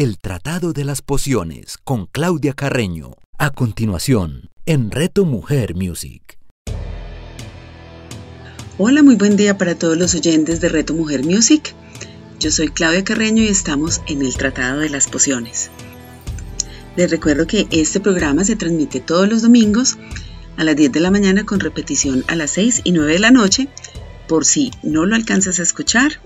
El Tratado de las Pociones con Claudia Carreño. A continuación, en Reto Mujer Music. Hola, muy buen día para todos los oyentes de Reto Mujer Music. Yo soy Claudia Carreño y estamos en el Tratado de las Pociones. Les recuerdo que este programa se transmite todos los domingos a las 10 de la mañana con repetición a las 6 y 9 de la noche. Por si no lo alcanzas a escuchar,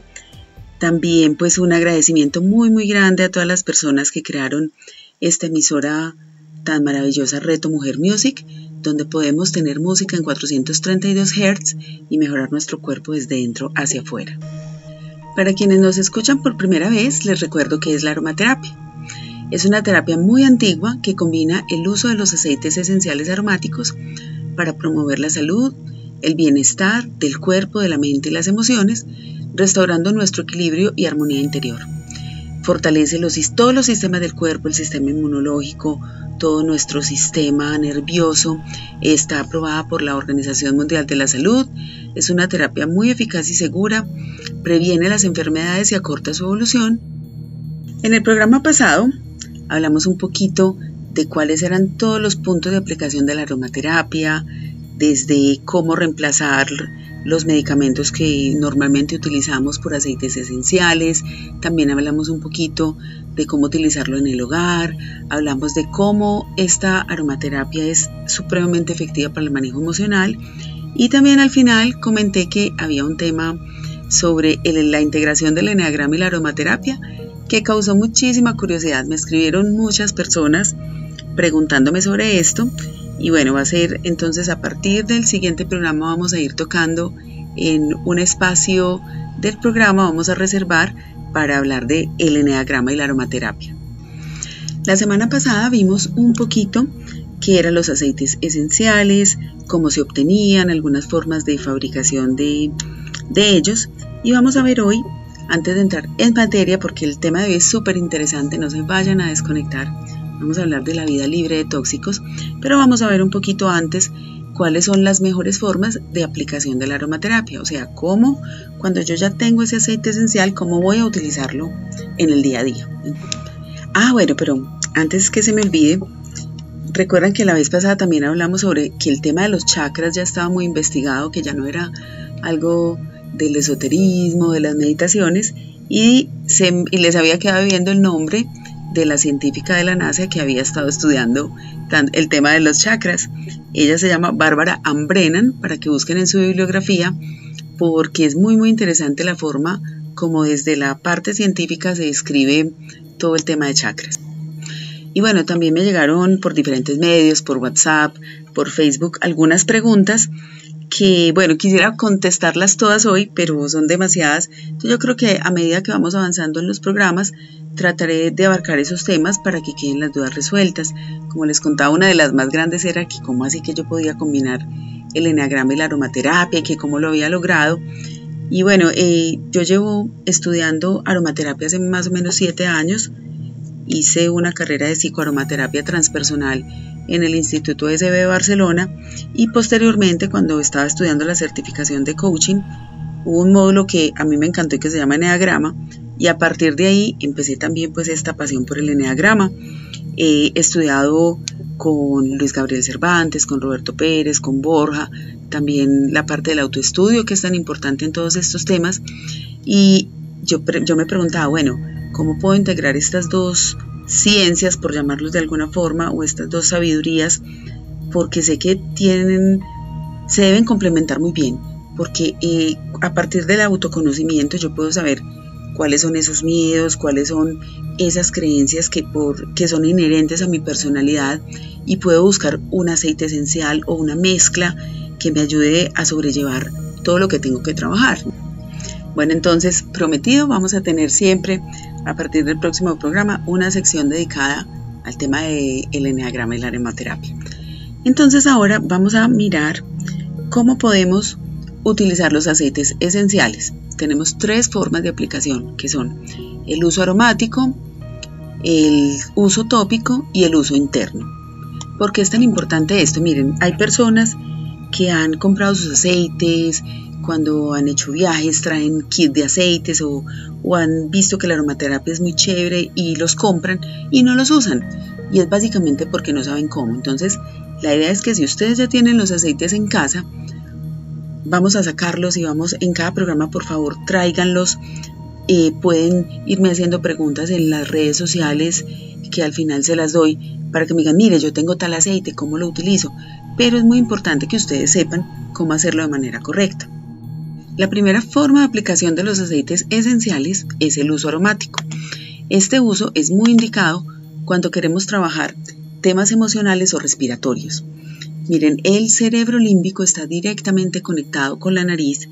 también pues un agradecimiento muy muy grande a todas las personas que crearon esta emisora tan maravillosa Reto Mujer Music, donde podemos tener música en 432 Hz y mejorar nuestro cuerpo desde dentro hacia afuera. Para quienes nos escuchan por primera vez, les recuerdo que es la aromaterapia. Es una terapia muy antigua que combina el uso de los aceites esenciales aromáticos para promover la salud, el bienestar del cuerpo, de la mente y las emociones, restaurando nuestro equilibrio y armonía interior. Fortalece los, todos los sistemas del cuerpo, el sistema inmunológico, todo nuestro sistema nervioso. Está aprobada por la Organización Mundial de la Salud. Es una terapia muy eficaz y segura. Previene las enfermedades y acorta su evolución. En el programa pasado hablamos un poquito de cuáles eran todos los puntos de aplicación de la aromaterapia, desde cómo reemplazar los medicamentos que normalmente utilizamos por aceites esenciales, también hablamos un poquito de cómo utilizarlo en el hogar, hablamos de cómo esta aromaterapia es supremamente efectiva para el manejo emocional. Y también al final comenté que había un tema sobre la integración del eneagrama y la aromaterapia que causó muchísima curiosidad. Me escribieron muchas personas preguntándome sobre esto y bueno, va a ser entonces a partir del siguiente programa vamos a ir tocando en un espacio del programa, vamos a reservar para hablar de el eneagrama y la aromaterapia. La semana pasada vimos un poquito qué eran los aceites esenciales, cómo se obtenían, algunas formas de fabricación de, ellos y vamos a ver hoy, antes de entrar en materia, porque el tema de hoy es súper interesante, no se vayan a desconectar, Vamos a hablar de la vida libre de tóxicos, pero vamos a ver un poquito antes cuáles son las mejores formas de aplicación de la aromaterapia, o sea, cómo cuando yo ya tengo ese aceite esencial, cómo voy a utilizarlo en el día a día. Ah, bueno, pero antes que se me olvide, recuerdan que la vez pasada también hablamos sobre que el tema de los chakras ya estaba muy investigado, que ya no era algo del esoterismo, de las meditaciones, y, se, y les había quedado viendo el nombre de la científica de la NASA que había estado estudiando el tema de los chakras. Ella se llama Bárbara Ambrenan, para que busquen en su bibliografía, porque es muy muy interesante la forma como desde la parte científica se describe todo el tema de chakras. Y bueno, también me llegaron por diferentes medios, por WhatsApp, por Facebook, algunas preguntas que, bueno, quisiera contestarlas todas hoy, pero son demasiadas. Entonces yo creo que a medida que vamos avanzando en los programas, trataré de abarcar esos temas para que queden las dudas resueltas. Como les contaba, una de las más grandes era que cómo así que yo podía combinar el eneagrama y la aromaterapia, y que cómo lo había logrado. Y bueno, eh, yo llevo estudiando aromaterapia hace más o menos siete años. Hice una carrera de psicoaromaterapia transpersonal en el Instituto SB de Barcelona y posteriormente cuando estaba estudiando la certificación de coaching hubo un módulo que a mí me encantó y que se llama Enneagrama y a partir de ahí empecé también pues esta pasión por el Enneagrama. He estudiado con Luis Gabriel Cervantes, con Roberto Pérez, con Borja, también la parte del autoestudio que es tan importante en todos estos temas y yo, yo me preguntaba, bueno, ¿cómo puedo integrar estas dos ciencias, por llamarlos de alguna forma, o estas dos sabidurías, porque sé que tienen, se deben complementar muy bien, porque eh, a partir del autoconocimiento yo puedo saber cuáles son esos miedos, cuáles son esas creencias que, por, que son inherentes a mi personalidad y puedo buscar un aceite esencial o una mezcla que me ayude a sobrellevar todo lo que tengo que trabajar. Bueno, entonces, prometido, vamos a tener siempre, a partir del próximo programa, una sección dedicada al tema del el eneagrama y la aromaterapia. Entonces, ahora vamos a mirar cómo podemos utilizar los aceites esenciales. Tenemos tres formas de aplicación, que son el uso aromático, el uso tópico y el uso interno. ¿Por qué es tan importante esto? Miren, hay personas que han comprado sus aceites, cuando han hecho viajes traen kit de aceites o, han visto que la aromaterapia es muy chévere y los compran y no los usan. Y es básicamente porque no saben cómo. Entonces, la idea es que si ustedes ya tienen los aceites en casa, vamos a sacarlos y vamos en cada programa, por favor, tráiganlos. Eh, pueden irme haciendo preguntas en las redes sociales que al final se las doy para que me digan, mire, yo tengo tal aceite, ¿cómo lo utilizo? Pero es muy importante que ustedes sepan cómo hacerlo de manera correcta. La primera forma de aplicación de los aceites esenciales es el uso aromático. Este uso es muy indicado cuando queremos trabajar temas emocionales o respiratorios. Miren, el cerebro límbico está directamente conectado con la nariz,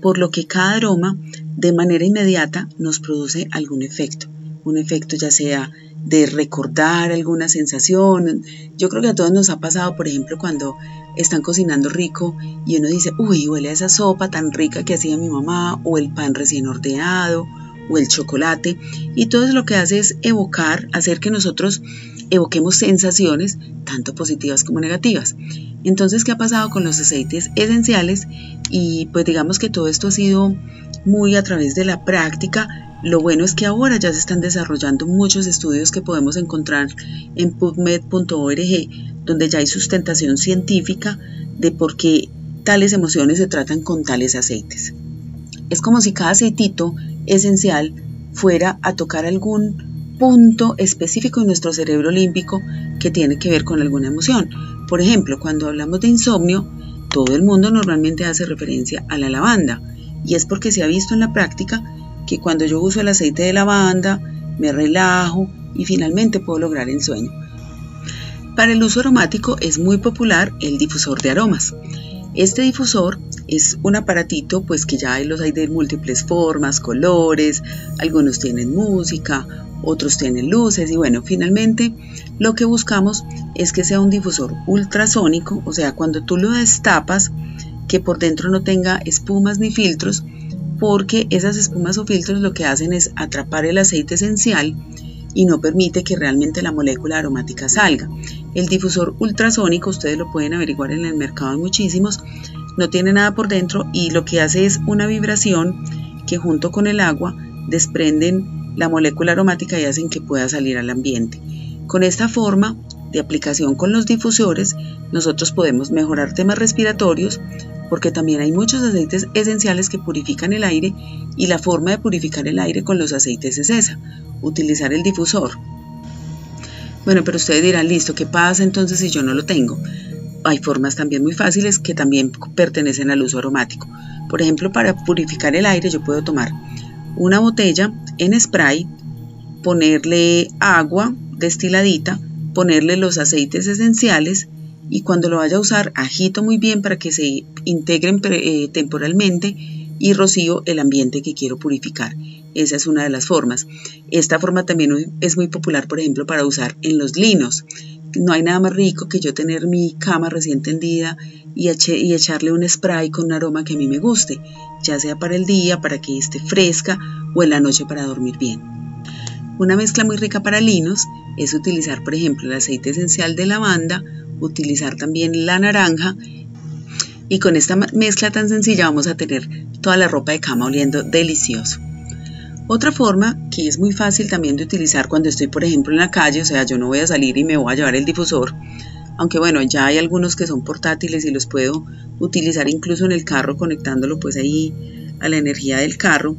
por lo que cada aroma de manera inmediata nos produce algún efecto. Un efecto ya sea de recordar alguna sensación. Yo creo que a todos nos ha pasado, por ejemplo, cuando están cocinando rico y uno dice, uy, huele a esa sopa tan rica que hacía mi mamá, o el pan recién ordeado, o el chocolate. Y todo lo que hace es evocar, hacer que nosotros evoquemos sensaciones tanto positivas como negativas. Entonces, ¿qué ha pasado con los aceites esenciales? Y pues digamos que todo esto ha sido muy a través de la práctica. Lo bueno es que ahora ya se están desarrollando muchos estudios que podemos encontrar en pubmed.org, donde ya hay sustentación científica de por qué tales emociones se tratan con tales aceites. Es como si cada aceitito esencial fuera a tocar algún punto específico en nuestro cerebro límbico que tiene que ver con alguna emoción. Por ejemplo, cuando hablamos de insomnio, todo el mundo normalmente hace referencia a la lavanda y es porque se ha visto en la práctica que cuando yo uso el aceite de lavanda, me relajo y finalmente puedo lograr el sueño. Para el uso aromático es muy popular el difusor de aromas. Este difusor es un aparatito pues que ya los hay de múltiples formas, colores, algunos tienen música, otros tienen luces y bueno, finalmente lo que buscamos es que sea un difusor ultrasónico, o sea, cuando tú lo destapas, que por dentro no tenga espumas ni filtros, porque esas espumas o filtros lo que hacen es atrapar el aceite esencial y no permite que realmente la molécula aromática salga. El difusor ultrasónico, ustedes lo pueden averiguar en el mercado, muchísimos, no tiene nada por dentro y lo que hace es una vibración que junto con el agua desprenden la molécula aromática y hacen que pueda salir al ambiente. Con esta forma de aplicación con los difusores, nosotros podemos mejorar temas respiratorios porque también hay muchos aceites esenciales que purifican el aire y la forma de purificar el aire con los aceites es esa, utilizar el difusor. Bueno, pero ustedes dirán, listo, ¿qué pasa entonces si yo no lo tengo? Hay formas también muy fáciles que también pertenecen al uso aromático. Por ejemplo, para purificar el aire yo puedo tomar una botella en spray, ponerle agua destiladita, ponerle los aceites esenciales y cuando lo vaya a usar agito muy bien para que se integren eh, temporalmente y rocío el ambiente que quiero purificar. Esa es una de las formas. Esta forma también es muy popular, por ejemplo, para usar en los linos. No hay nada más rico que yo tener mi cama recién tendida y, y echarle un spray con un aroma que a mí me guste, ya sea para el día, para que esté fresca o en la noche para dormir bien. Una mezcla muy rica para linos es utilizar, por ejemplo, el aceite esencial de lavanda, utilizar también la naranja y con esta mezcla tan sencilla vamos a tener toda la ropa de cama oliendo delicioso. Otra forma que es muy fácil también de utilizar cuando estoy, por ejemplo, en la calle, o sea, yo no voy a salir y me voy a llevar el difusor, aunque bueno, ya hay algunos que son portátiles y los puedo utilizar incluso en el carro conectándolo pues ahí a la energía del carro.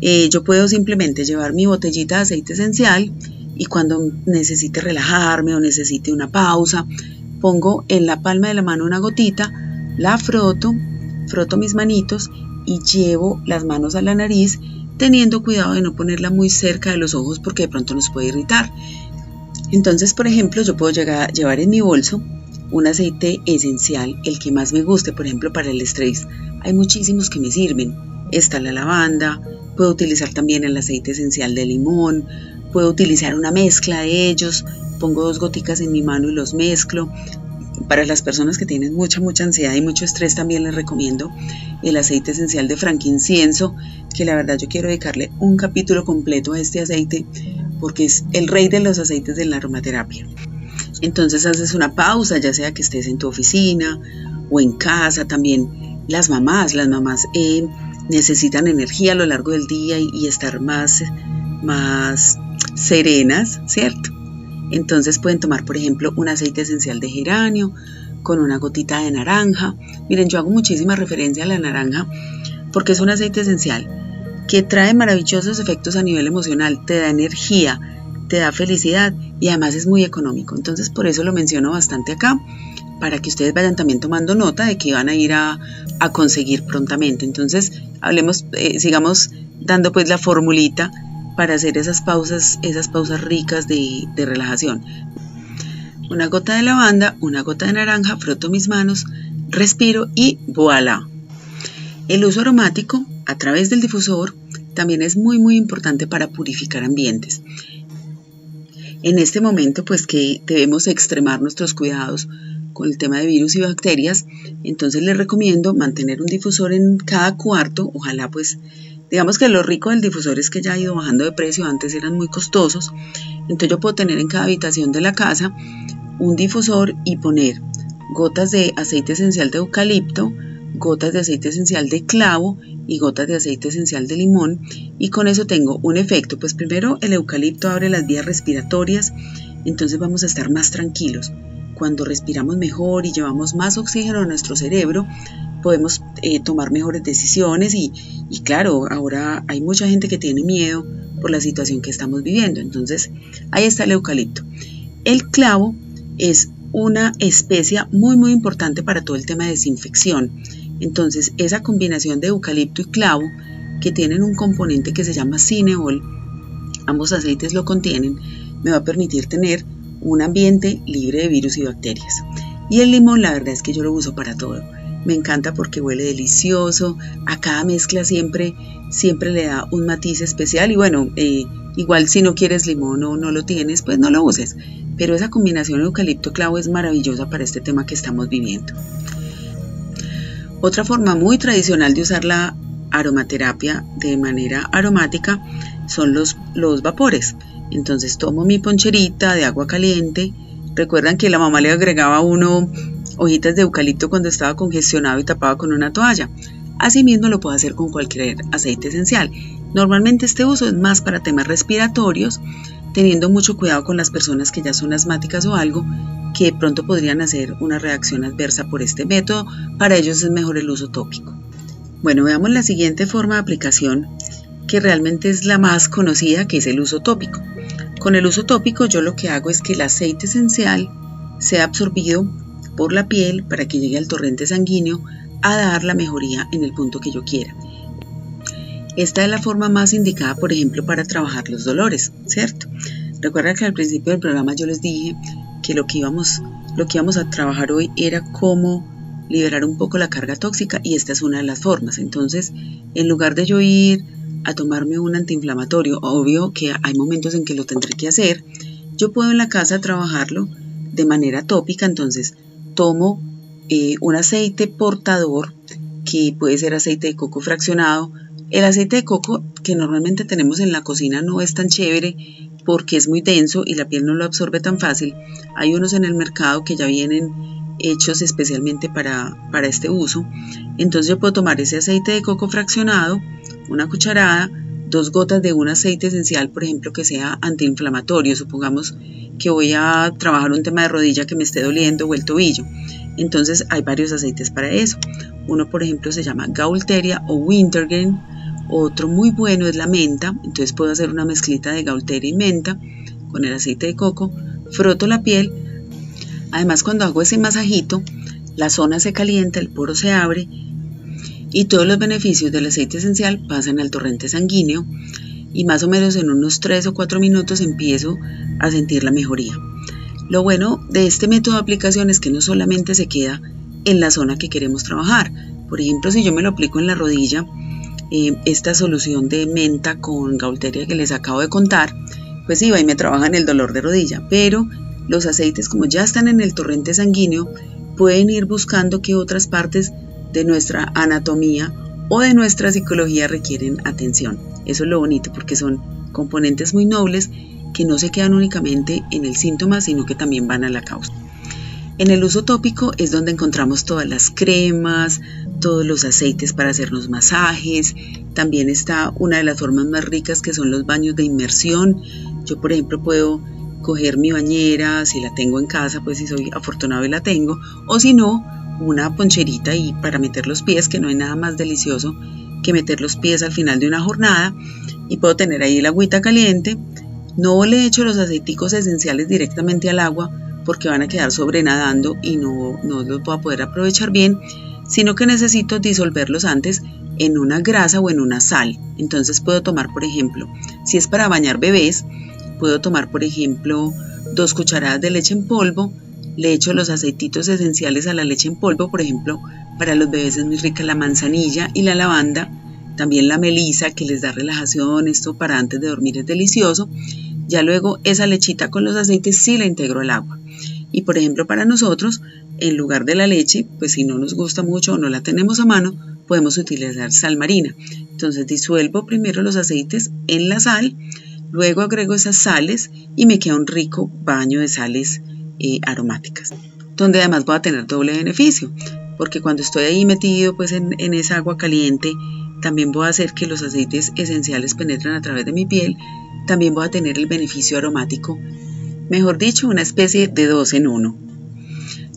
Eh, yo puedo simplemente llevar mi botellita de aceite esencial y cuando necesite relajarme o necesite una pausa, pongo en la palma de la mano una gotita, la froto, froto mis manitos y llevo las manos a la nariz teniendo cuidado de no ponerla muy cerca de los ojos porque de pronto nos puede irritar. Entonces, por ejemplo, yo puedo llevar en mi bolso un aceite esencial, el que más me guste, por ejemplo, para el estrés. Hay muchísimos que me sirven. Está la lavanda, puedo utilizar también el aceite esencial de limón, puedo utilizar una mezcla de ellos, pongo dos goticas en mi mano y los mezclo. Para las personas que tienen mucha, mucha ansiedad y mucho estrés también les recomiendo el aceite esencial de frankincenso, que la verdad yo quiero dedicarle un capítulo completo a este aceite porque es el rey de los aceites de la aromaterapia. Entonces haces una pausa, ya sea que estés en tu oficina o en casa, también las mamás. Las mamás eh, necesitan energía a lo largo del día y, estar más, más serenas, ¿cierto? Entonces pueden tomar, por ejemplo, un aceite esencial de geranio con una gotita de naranja. Miren, yo hago muchísima referencia a la naranja porque es un aceite esencial que trae maravillosos efectos a nivel emocional, te da energía, te da felicidad y además es muy económico. Entonces por eso lo menciono bastante acá, para que ustedes vayan también tomando nota de que van a ir a, conseguir prontamente. Entonces hablemos, eh, sigamos dando pues la formulita para hacer esas pausas, esas pausas ricas de, relajación. Una gota de lavanda, una gota de naranja, froto mis manos, respiro y voilà. El uso aromático a través del difusor también es muy muy importante para purificar ambientes. En este momento pues que debemos extremar nuestros cuidados con el tema de virus y bacterias, entonces les recomiendo mantener un difusor en cada cuarto, ojalá pues digamos que lo rico del difusor es que ya ha ido bajando de precio, antes eran muy costosos, entonces yo puedo tener en cada habitación de la casa un difusor y poner gotas de aceite esencial de eucalipto, gotas de aceite esencial de clavo y gotas de aceite esencial de limón y con eso tengo un efecto, pues primero el eucalipto abre las vías respiratorias, entonces vamos a estar más tranquilos. Cuando respiramos mejor y llevamos más oxígeno a nuestro cerebro, podemos eh, tomar mejores decisiones y, y claro, ahora hay mucha gente que tiene miedo por la situación que estamos viviendo, entonces ahí está el eucalipto. El clavo es una especia muy muy importante para todo el tema de desinfección. Entonces esa combinación de eucalipto y clavo que tienen un componente que se llama cineol, ambos aceites lo contienen, me va a permitir tener un ambiente libre de virus y bacterias. Y el limón la verdad es que yo lo uso para todo. Me encanta porque huele delicioso, a cada mezcla siempre, siempre le da un matiz especial y bueno, eh, igual si no quieres limón o no lo tienes, pues no lo uses pero esa combinación eucalipto-clavo es maravillosa para este tema que estamos viviendo. Otra forma muy tradicional de usar la aromaterapia de manera aromática son los, vapores. Entonces tomo mi poncherita de agua caliente. Recuerdan que la mamá le agregaba uno hojitas de eucalipto cuando estaba congestionado y tapaba con una toalla. Asimismo lo puedo hacer con cualquier aceite esencial. Normalmente este uso es más para temas respiratorios, teniendo mucho cuidado con las personas que ya son asmáticas o algo, que pronto podrían hacer una reacción adversa por este método. Para ellos es mejor el uso tópico. Bueno, veamos la siguiente forma de aplicación, que realmente es la más conocida, que es el uso tópico. Con el uso tópico yo lo que hago es que el aceite esencial sea absorbido por la piel para que llegue al torrente sanguíneo a dar la mejoría en el punto que yo quiera. Esta es la forma más indicada, por ejemplo, para trabajar los dolores, ¿cierto? Recuerda que al principio del programa yo les dije que lo que íbamos, lo que íbamos a trabajar hoy era cómo liberar un poco la carga tóxica y esta es una de las formas. Entonces, en lugar de yo ir a tomarme un antiinflamatorio, obvio que hay momentos en que lo tendré que hacer, yo puedo en la casa trabajarlo de manera tópica, entonces tomo eh, un aceite portador que puede ser aceite de coco fraccionado, el aceite de coco que normalmente tenemos en la cocina no es tan chévere porque es muy denso y la piel no lo absorbe tan fácil. Hay unos en el mercado que ya vienen hechos especialmente para, para este uso. Entonces yo puedo tomar ese aceite de coco fraccionado, una cucharada, dos gotas de un aceite esencial, por ejemplo, que sea antiinflamatorio. Supongamos que voy a trabajar un tema de rodilla que me esté doliendo o el tobillo. Entonces hay varios aceites para eso. Uno, por ejemplo, se llama Gaulteria o Wintergreen otro muy bueno es la menta, entonces puedo hacer una mezclita de gaulteria y menta con el aceite de coco, froto la piel. Además, cuando hago ese masajito, la zona se calienta, el poro se abre y todos los beneficios del aceite esencial pasan al torrente sanguíneo y más o menos en unos 3 o 4 minutos empiezo a sentir la mejoría. Lo bueno de este método de aplicación es que no solamente se queda en la zona que queremos trabajar. Por ejemplo, si yo me lo aplico en la rodilla, eh, esta solución de menta con gaulteria que les acabo de contar, pues iba y me trabaja en el dolor de rodilla, pero los aceites como ya están en el torrente sanguíneo, pueden ir buscando qué otras partes de nuestra anatomía o de nuestra psicología requieren atención. Eso es lo bonito porque son componentes muy nobles que no se quedan únicamente en el síntoma, sino que también van a la causa. En el uso tópico es donde encontramos todas las cremas, todos los aceites para hacernos masajes. También está una de las formas más ricas que son los baños de inmersión. Yo, por ejemplo, puedo coger mi bañera, si la tengo en casa, pues si soy afortunado y la tengo, o si no, una poncherita y para meter los pies, que no hay nada más delicioso que meter los pies al final de una jornada y puedo tener ahí la agüita caliente. No le echo los aceiticos esenciales directamente al agua porque van a quedar sobrenadando y no, no los voy a poder aprovechar bien, sino que necesito disolverlos antes en una grasa o en una sal. Entonces puedo tomar, por ejemplo, si es para bañar bebés, puedo tomar, por ejemplo, dos cucharadas de leche en polvo, le echo los aceititos esenciales a la leche en polvo, por ejemplo, para los bebés es muy rica la manzanilla y la lavanda, también la melisa que les da relajación, esto para antes de dormir es delicioso. Ya luego esa lechita con los aceites sí la integro al agua. Y por ejemplo para nosotros, en lugar de la leche, pues si no nos gusta mucho o no la tenemos a mano, podemos utilizar sal marina. Entonces disuelvo primero los aceites en la sal, luego agrego esas sales y me queda un rico baño de sales aromáticas, donde además voy a tener doble beneficio, porque cuando estoy ahí metido pues en, en esa agua caliente, también voy a hacer que los aceites esenciales penetren a través de mi piel, también voy a tener el beneficio aromático mejor dicho, una especie de dos en uno.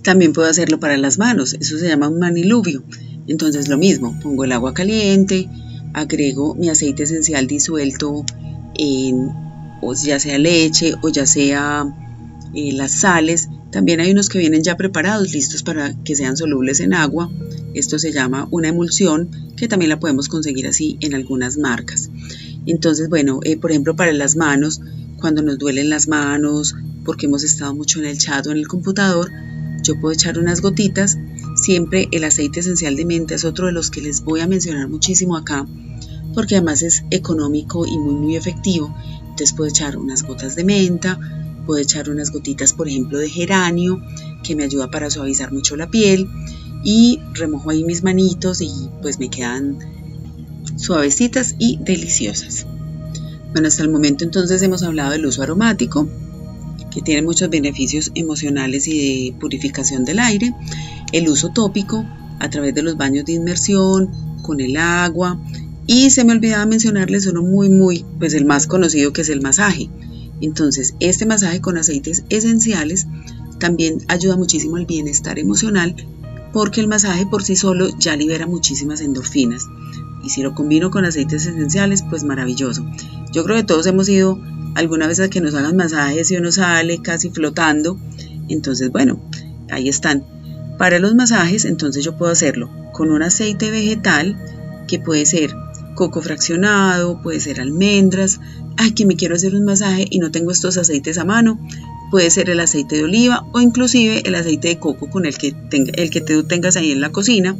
También puedo hacerlo para las manos, eso se llama un maniluvio. Entonces lo mismo, pongo el agua caliente, agrego mi aceite esencial disuelto en o ya sea leche o ya sea eh, las sales. También hay unos que vienen ya preparados, listos para que sean solubles en agua. Esto se llama una emulsión, que también la podemos conseguir así en algunas marcas. Entonces, bueno, eh, por ejemplo, para las manos, cuando nos duelen las manos, porque hemos estado mucho en el chat o en el computador, yo puedo echar unas gotitas. Siempre el aceite esencial de menta es otro de los que les voy a mencionar muchísimo acá, porque además es económico y muy muy efectivo. Entonces puedo echar unas gotas de menta, puedo echar unas gotitas, por ejemplo, de geranio, que me ayuda para suavizar mucho la piel, y remojo ahí mis manitos y pues me quedan suavecitas y deliciosas. Bueno, hasta el momento entonces hemos hablado del uso aromático, que tiene muchos beneficios emocionales y de purificación del aire, el uso tópico a través de los baños de inmersión, con el agua, y se me olvidaba mencionarles uno muy, muy, pues el más conocido que es el masaje. Entonces, este masaje con aceites esenciales también ayuda muchísimo al bienestar emocional porque el masaje por sí solo ya libera muchísimas endorfinas. Y si lo combino con aceites esenciales, pues maravilloso. Yo creo que todos hemos ido alguna vez a que nos hagan masajes y uno sale casi flotando. Entonces, bueno, ahí están. Para los masajes, entonces yo puedo hacerlo con un aceite vegetal que puede ser coco fraccionado, puede ser almendras. Ay, que me quiero hacer un masaje y no tengo estos aceites a mano. Puede ser el aceite de oliva o inclusive el aceite de coco con el que, tenga, el que tú tengas ahí en la cocina.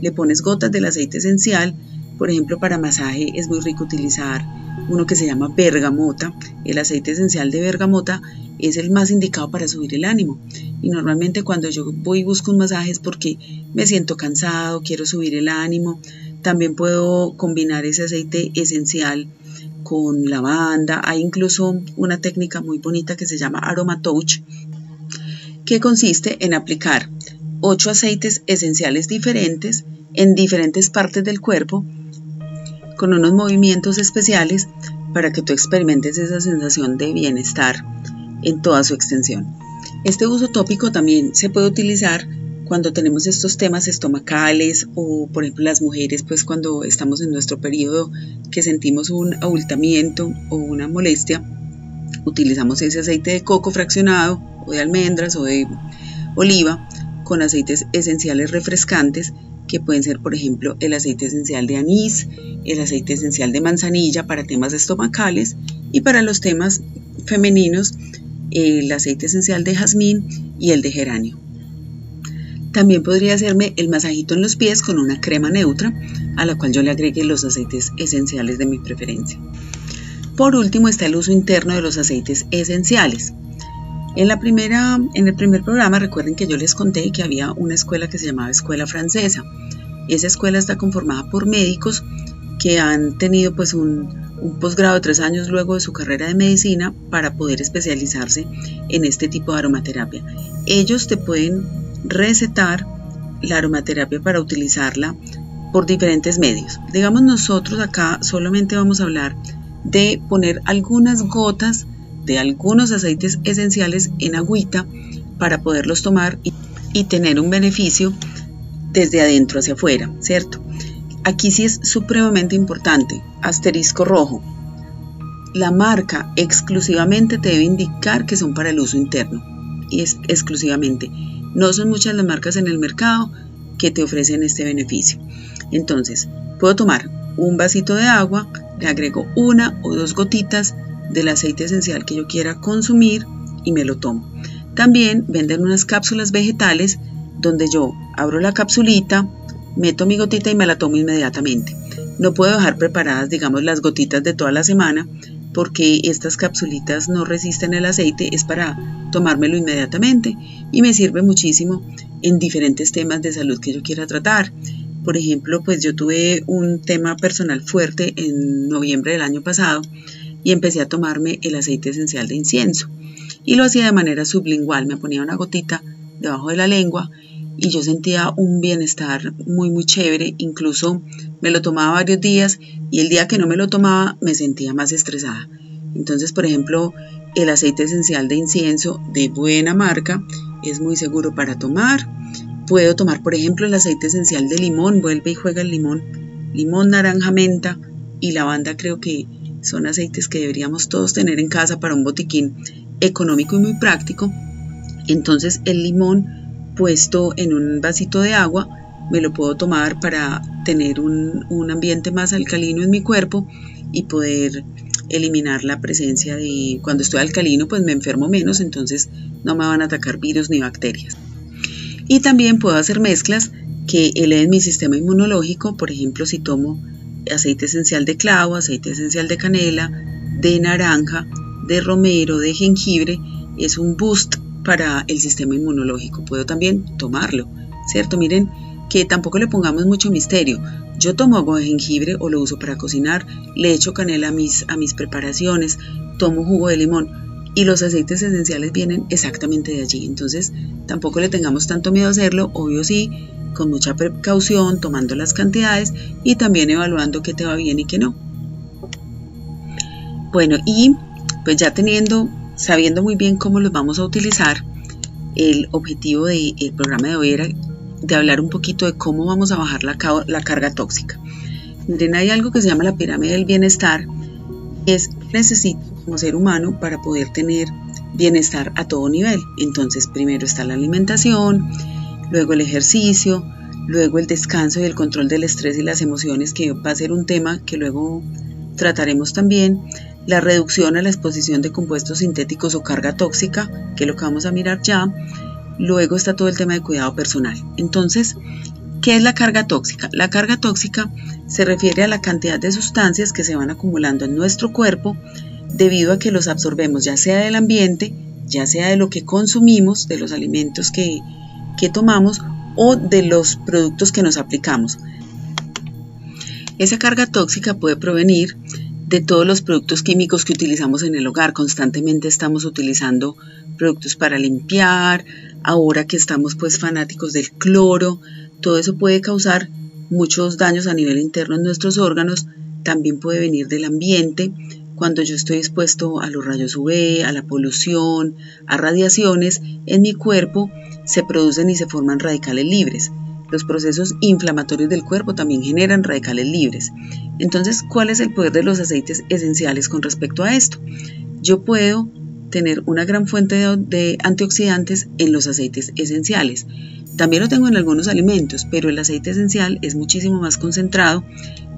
Le pones gotas del aceite esencial. Por ejemplo, para masaje es muy rico utilizar uno que se llama bergamota. El aceite esencial de bergamota es el más indicado para subir el ánimo. Y normalmente cuando yo voy y busco un masaje es porque me siento cansado, quiero subir el ánimo. También puedo combinar ese aceite esencial con lavanda. Hay incluso una técnica muy bonita que se llama Aroma Touch, que consiste en aplicar ocho aceites esenciales diferentes en diferentes partes del cuerpo con unos movimientos especiales para que tú experimentes esa sensación de bienestar en toda su extensión. Este uso tópico también se puede utilizar cuando tenemos estos temas estomacales o por ejemplo las mujeres pues cuando estamos en nuestro periodo que sentimos un abultamiento o una molestia utilizamos ese aceite de coco fraccionado o de almendras o de oliva con aceites esenciales refrescantes que pueden ser, por ejemplo, el aceite esencial de anís, el aceite esencial de manzanilla para temas estomacales y para los temas femeninos, el aceite esencial de jazmín y el de geranio. También podría hacerme el masajito en los pies con una crema neutra a la cual yo le agregue los aceites esenciales de mi preferencia. Por último está el uso interno de los aceites esenciales. En, la primera, en el primer programa recuerden que yo les conté que había una escuela que se llamaba Escuela Francesa. Esa escuela está conformada por médicos que han tenido pues un, un posgrado de tres años luego de su carrera de medicina para poder especializarse en este tipo de aromaterapia. Ellos te pueden recetar la aromaterapia para utilizarla por diferentes medios. Digamos nosotros acá solamente vamos a hablar de poner algunas gotas de algunos aceites esenciales en agüita para poderlos tomar y, y tener un beneficio desde adentro hacia afuera, ¿cierto? Aquí sí es supremamente importante, asterisco rojo. La marca exclusivamente te debe indicar que son para el uso interno, y es exclusivamente. No son muchas las marcas en el mercado que te ofrecen este beneficio. Entonces, puedo tomar un vasito de agua, le agrego una o dos gotitas del aceite esencial que yo quiera consumir y me lo tomo. También venden unas cápsulas vegetales donde yo abro la capsulita, meto mi gotita y me la tomo inmediatamente. No puedo dejar preparadas, digamos, las gotitas de toda la semana porque estas capsulitas no resisten el aceite, es para tomármelo inmediatamente y me sirve muchísimo en diferentes temas de salud que yo quiera tratar. Por ejemplo, pues yo tuve un tema personal fuerte en noviembre del año pasado y empecé a tomarme el aceite esencial de incienso. Y lo hacía de manera sublingual, me ponía una gotita debajo de la lengua y yo sentía un bienestar muy muy chévere, incluso me lo tomaba varios días y el día que no me lo tomaba me sentía más estresada. Entonces, por ejemplo, el aceite esencial de incienso de buena marca es muy seguro para tomar. Puedo tomar, por ejemplo, el aceite esencial de limón, vuelve y juega el limón, limón, naranja, menta y lavanda creo que son aceites que deberíamos todos tener en casa para un botiquín económico y muy práctico. Entonces el limón puesto en un vasito de agua, me lo puedo tomar para tener un, ambiente más alcalino en mi cuerpo y poder eliminar la presencia de cuando estoy alcalino pues me enfermo menos entonces no me van a atacar virus ni bacterias. Y también puedo hacer mezclas que eleven mi sistema inmunológico por ejemplo si tomo aceite esencial de clavo aceite esencial de canela de naranja de romero de jengibre es un boost para el sistema inmunológico. Puedo también tomarlo, ¿cierto? Miren que tampoco le pongamos mucho misterio. Yo tomo agua de jengibre o lo uso para cocinar, le echo canela a mis, a mis preparaciones, tomo jugo de limón y los aceites esenciales vienen exactamente de allí. Entonces tampoco le tengamos tanto miedo a hacerlo, obvio sí, con mucha precaución, tomando las cantidades y también evaluando qué te va bien y qué no. Bueno, y pues ya teniendo sabiendo muy bien cómo los vamos a utilizar, el objetivo del programa de hoy era de hablar un poquito de cómo vamos a bajar la, la carga tóxica. Miren, hay algo que se llama la pirámide del bienestar, es necesito como ser humano para poder tener bienestar a todo nivel. Entonces, primero está la alimentación, luego el ejercicio, luego el descanso y el control del estrés y las emociones, que va a ser un tema que luego trataremos también la reducción a la exposición de compuestos sintéticos o carga tóxica, que es lo que vamos a mirar ya. Luego está todo el tema de cuidado personal. Entonces, ¿qué es la carga tóxica? La carga tóxica se refiere a la cantidad de sustancias que se van acumulando en nuestro cuerpo debido a que los absorbemos ya sea del ambiente, ya sea de lo que consumimos, de los alimentos que, que tomamos o de los productos que nos aplicamos. Esa carga tóxica puede provenir de todos los productos químicos que utilizamos en el hogar. Constantemente estamos utilizando productos para limpiar, ahora que estamos pues fanáticos del cloro, todo eso puede causar muchos daños a nivel interno en nuestros órganos, también puede venir del ambiente, cuando yo estoy expuesto a los rayos UV, a la polución, a radiaciones, en mi cuerpo se producen y se forman radicales libres. Los procesos inflamatorios del cuerpo también generan radicales libres. Entonces, ¿cuál es el poder de los aceites esenciales con respecto a esto? Yo puedo tener una gran fuente de, antioxidantes en los aceites esenciales. También lo tengo en algunos alimentos, pero el aceite esencial es muchísimo más concentrado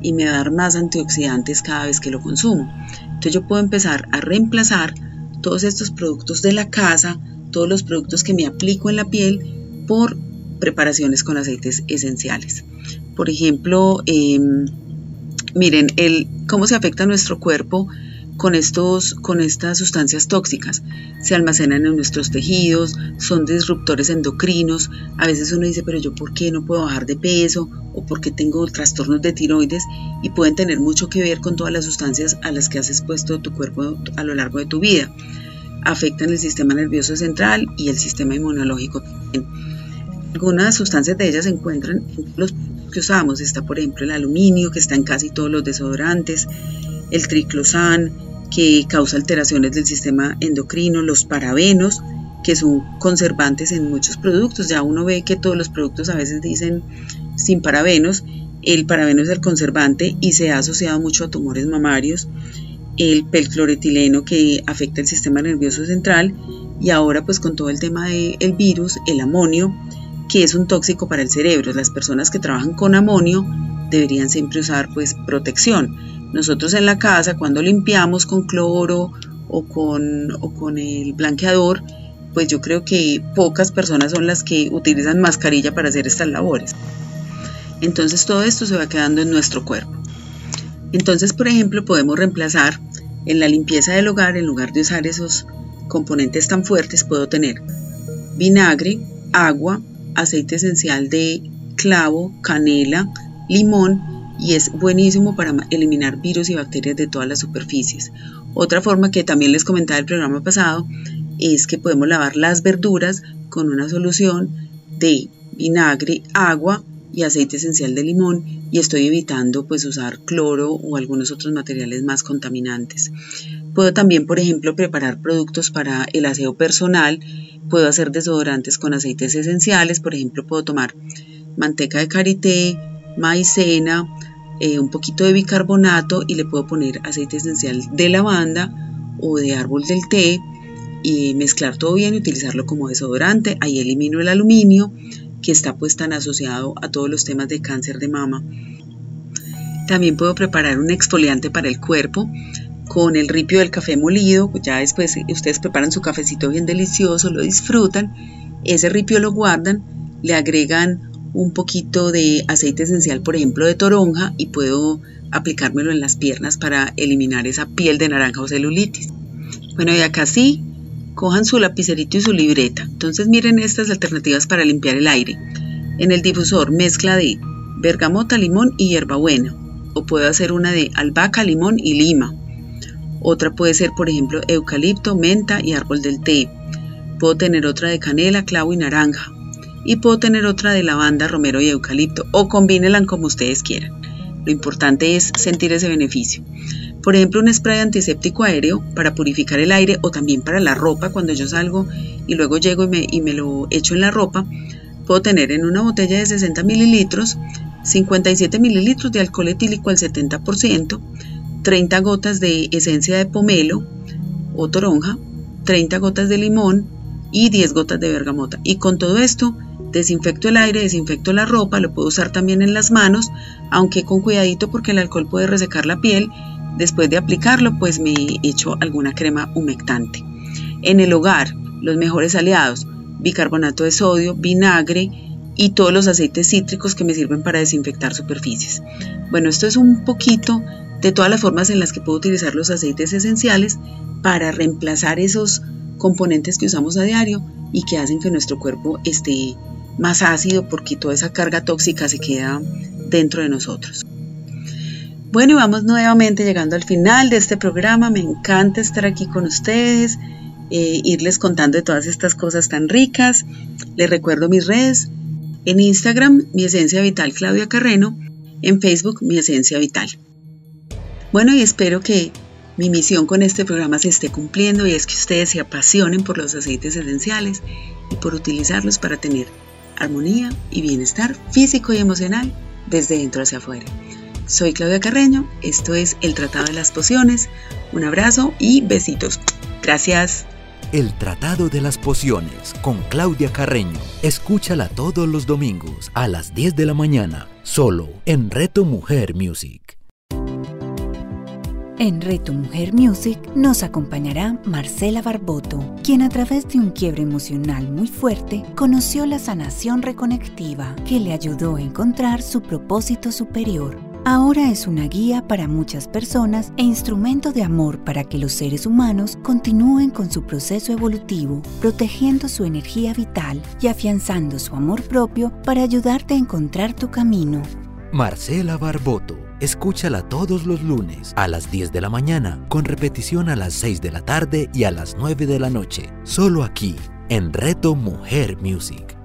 y me va a dar más antioxidantes cada vez que lo consumo. Entonces yo puedo empezar a reemplazar todos estos productos de la casa, todos los productos que me aplico en la piel por preparaciones con aceites esenciales. Por ejemplo, em, miren, el, cómo se afecta nuestro cuerpo con, estos, con estas sustancias tóxicas. Se almacenan en nuestros tejidos, son disruptores endocrinos. A veces uno dice, pero yo por qué no puedo bajar de peso o por qué tengo trastornos de tiroides y pueden tener mucho que ver con todas las sustancias a las que has expuesto tu cuerpo a lo largo de tu vida. Afectan el sistema nervioso central y el sistema inmunológico Algunas sustancias de ellas se encuentran en los que usamos. Está, por ejemplo, el aluminio, que está en casi todos los desodorantes, el triclosan, que causa alteraciones del sistema endocrino, los parabenos, que son conservantes en muchos productos. Ya uno ve que todos los productos a veces dicen sin parabenos. El parabeno es el conservante y se ha asociado mucho a tumores mamarios. El pelcloretileno que afecta el sistema nervioso central y ahora pues con todo el tema del virus, el amonio, que es un tóxico para el cerebro. Las personas que trabajan con amonio deberían siempre usar pues protección nosotros en la casa, cuando limpiamos con cloro o con, o con el blanqueador, pues yo creo que pocas personas son las que utilizan mascarilla para hacer estas labores. Entonces todo esto se va quedando en nuestro cuerpo. Entonces, por ejemplo, podemos reemplazar en la limpieza del hogar, en lugar de usar esos componentes tan fuertes, puedo tener vinagre, agua, aceite esencial de clavo, canela, limón y es buenísimo para eliminar virus y bacterias de todas las superficies. Otra forma que también les comentaba el programa pasado es que podemos lavar las verduras con una solución de vinagre, agua y aceite esencial de limón y estoy evitando pues usar cloro o algunos otros materiales más contaminantes. Puedo también, por ejemplo, preparar productos para el aseo personal, puedo hacer desodorantes con aceites esenciales, por ejemplo, puedo tomar manteca de karité, maicena, eh, un poquito de bicarbonato y le puedo poner aceite esencial de lavanda o de árbol del té y mezclar todo bien y utilizarlo como desodorante. Ahí elimino el aluminio que está pues tan asociado a todos los temas de cáncer de mama. También puedo preparar un exfoliante para el cuerpo con el ripio del café molido. Ya después ustedes preparan su cafecito bien delicioso, lo disfrutan. Ese ripio lo guardan, le agregan un poquito de aceite esencial, por ejemplo, de toronja y puedo aplicármelo en las piernas para eliminar esa piel de naranja o celulitis. Bueno, y acá sí, cojan su lapicerito y su libreta. Entonces miren estas alternativas para limpiar el aire. En el difusor mezcla de bergamota, limón y hierbabuena. O puedo hacer una de albahaca, limón y lima. Otra puede ser, por ejemplo, eucalipto, menta y árbol del té. Puedo tener otra de canela, clavo y naranja y puedo tener otra de lavanda, romero y eucalipto o combínenla como ustedes quieran. Lo importante es sentir ese beneficio. Por ejemplo, un spray antiséptico aéreo para purificar el aire o también para la ropa cuando yo salgo y luego llego y me, lo echo en la ropa. Puedo tener en una botella de 60 mililitros 57 mililitros de alcohol etílico al 70%, 30 gotas de esencia de pomelo o toronja, 30 gotas de limón y 10 gotas de bergamota. Y con todo esto Desinfecto el aire, desinfecto la ropa, lo puedo usar también en las manos, aunque con cuidadito porque el alcohol puede resecar la piel. Después de aplicarlo, pues me echo alguna crema humectante. En el hogar, los mejores aliados, bicarbonato de sodio, vinagre y todos los aceites cítricos que me sirven para desinfectar superficies. Bueno, esto es un poquito de todas las formas en las que puedo utilizar los aceites esenciales para reemplazar esos componentes que usamos a diario y que hacen que nuestro cuerpo esté más ácido porque toda esa carga tóxica se queda dentro de nosotros. Bueno, y vamos nuevamente llegando al final de este programa. Me encanta estar aquí con ustedes, eh, irles contando de todas estas cosas tan ricas. Les recuerdo mis redes. En Instagram, mi esencia vital Claudia Carreno. En Facebook, mi esencia vital. Bueno, y espero que mi misión con este programa se esté cumpliendo y es que ustedes se apasionen por los aceites esenciales y por utilizarlos para tener armonía y bienestar físico y emocional desde dentro hacia afuera. Soy Claudia Carreño, esto es El Tratado de las Pociones. Un abrazo y besitos. Gracias. El Tratado de las Pociones con Claudia Carreño. Escúchala todos los domingos a las 10 de la mañana, solo en Reto Mujer Music. En Reto Mujer Music nos acompañará Marcela Barboto, quien a través de un quiebre emocional muy fuerte conoció la sanación reconectiva que le ayudó a encontrar su propósito superior ahora es una guía para muchas personas e instrumento de amor para que los seres humanos continúen con su proceso evolutivo, protegiendo su energía vital y afianzando su amor propio para ayudarte a encontrar tu camino. Marcela Barboto, escúchala todos los lunes a las 10 de la mañana, con repetición a las 6 de la tarde y a las 9 de la noche, solo aquí, en Reto Mujer Music.